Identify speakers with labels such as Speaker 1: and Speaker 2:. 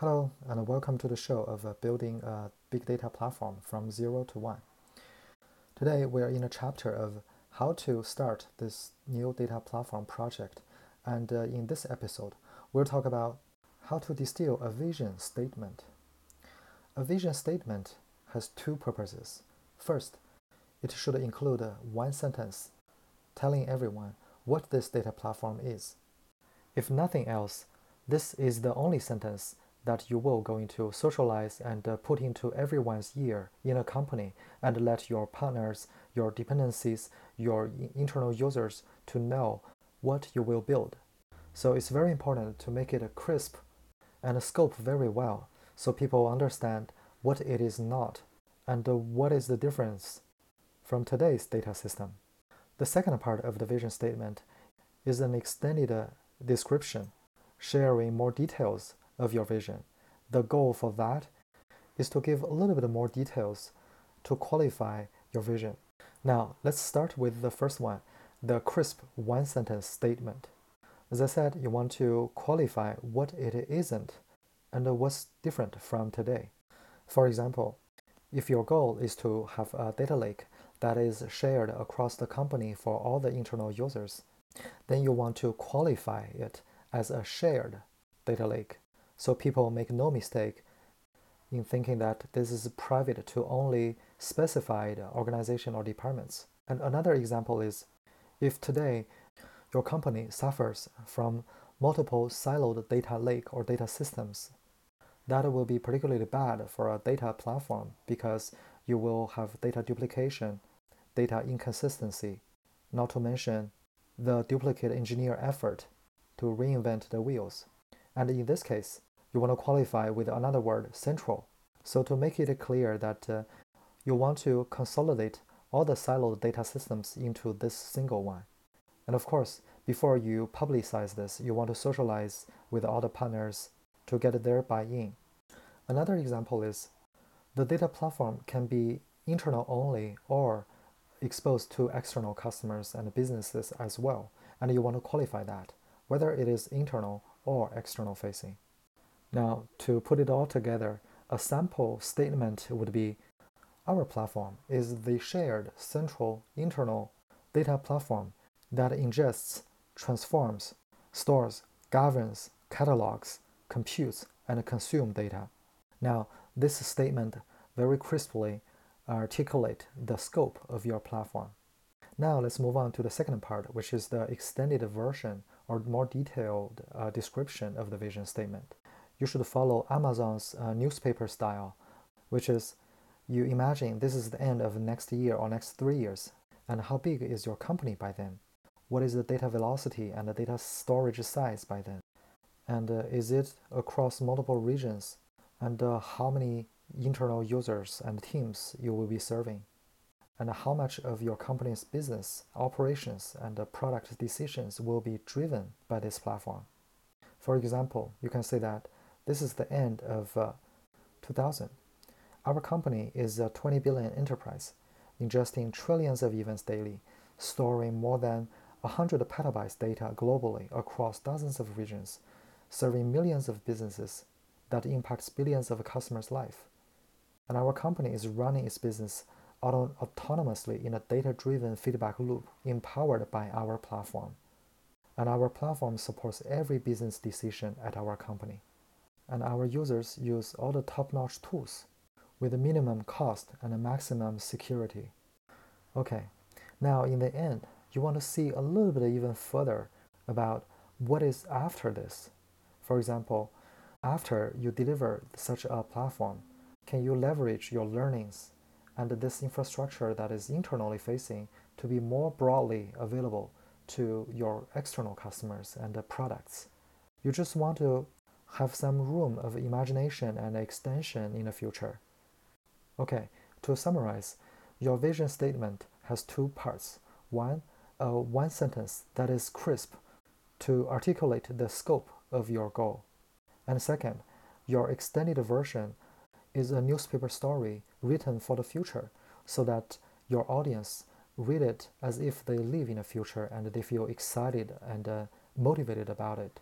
Speaker 1: Hello, and welcome to the show of uh, building a big data platform from zero to one. Today, we're in a chapter of how to start this new data platform project. And uh, in this episode, we'll talk about how to distill a vision statement. A vision statement has two purposes. First, it should include uh, one sentence telling everyone what this data platform is. If nothing else, this is the only sentence that you will going to socialize and uh, put into everyone's ear in a company and let your partners, your dependencies, your internal users to know what you will build. So it's very important to make it crisp and scope very well so people understand what it is not and uh, what is the difference from today's data system. The second part of the vision statement is an extended uh, description, sharing more details of your vision. The goal for that is to give a little bit more details to qualify your vision. Now, let's start with the first one, the crisp one sentence statement. As I said, you want to qualify what it isn't and what's different from today. For example, if your goal is to have a data lake that is shared across the company for all the internal users, then you want to qualify it as a shared data lake so people make no mistake in thinking that this is private to only specified organization or departments. And another example is if today your company suffers from multiple siloed data lake or data systems, that will be particularly bad for a data platform because you will have data duplication, data inconsistency, not to mention the duplicate engineer effort to reinvent the wheels. And in this case, you want to qualify with another word, central. So to make it clear that uh, you want to consolidate all the siloed data systems into this single one. And of course, before you publicize this, you want to socialize with the partners to get their buy-in. Another example is the data platform can be internal only or exposed to external customers and businesses as well, and you want to qualify that, whether it is internal or external facing. Now, to put it all together, a sample statement would be Our platform is the shared central internal data platform that ingests, transforms, stores, governs, catalogs, computes, and consumes data. Now, this statement very crisply articulate the scope of your platform. Now let's move on to the second part, which is the extended version or more detailed uh, description of the vision statement you should follow Amazon's uh, newspaper style, which is you imagine this is the end of next year or next three years, and how big is your company by then? What is the data velocity and the data storage size by then? And uh, is it across multiple regions? And uh, how many internal users and teams you will be serving? And how much of your company's business, operations, and uh, product decisions will be driven by this platform? For example, you can say that this is the end of uh, 2000. Our company is a 20 billion enterprise, ingesting trillions of events daily, storing more than 100 petabytes data globally across dozens of regions, serving millions of businesses that impacts billions of customers' life. And our company is running its business auto- autonomously in a data-driven feedback loop empowered by our platform. And our platform supports every business decision at our company and our users use all the top-notch tools with a minimum cost and a maximum security. Okay, now in the end, you want to see a little bit even further about what is after this. For example, after you deliver such a platform, can you leverage your learnings and this infrastructure that is internally facing to be more broadly available to your external customers and the products? You just want to have some room of imagination and extension in the future. Okay, to summarize, your vision statement has two parts. One, a one sentence that is crisp to articulate the scope of your goal. And second, your extended version is a newspaper story written for the future so that your audience read it as if they live in the future and they feel excited and uh, motivated about it.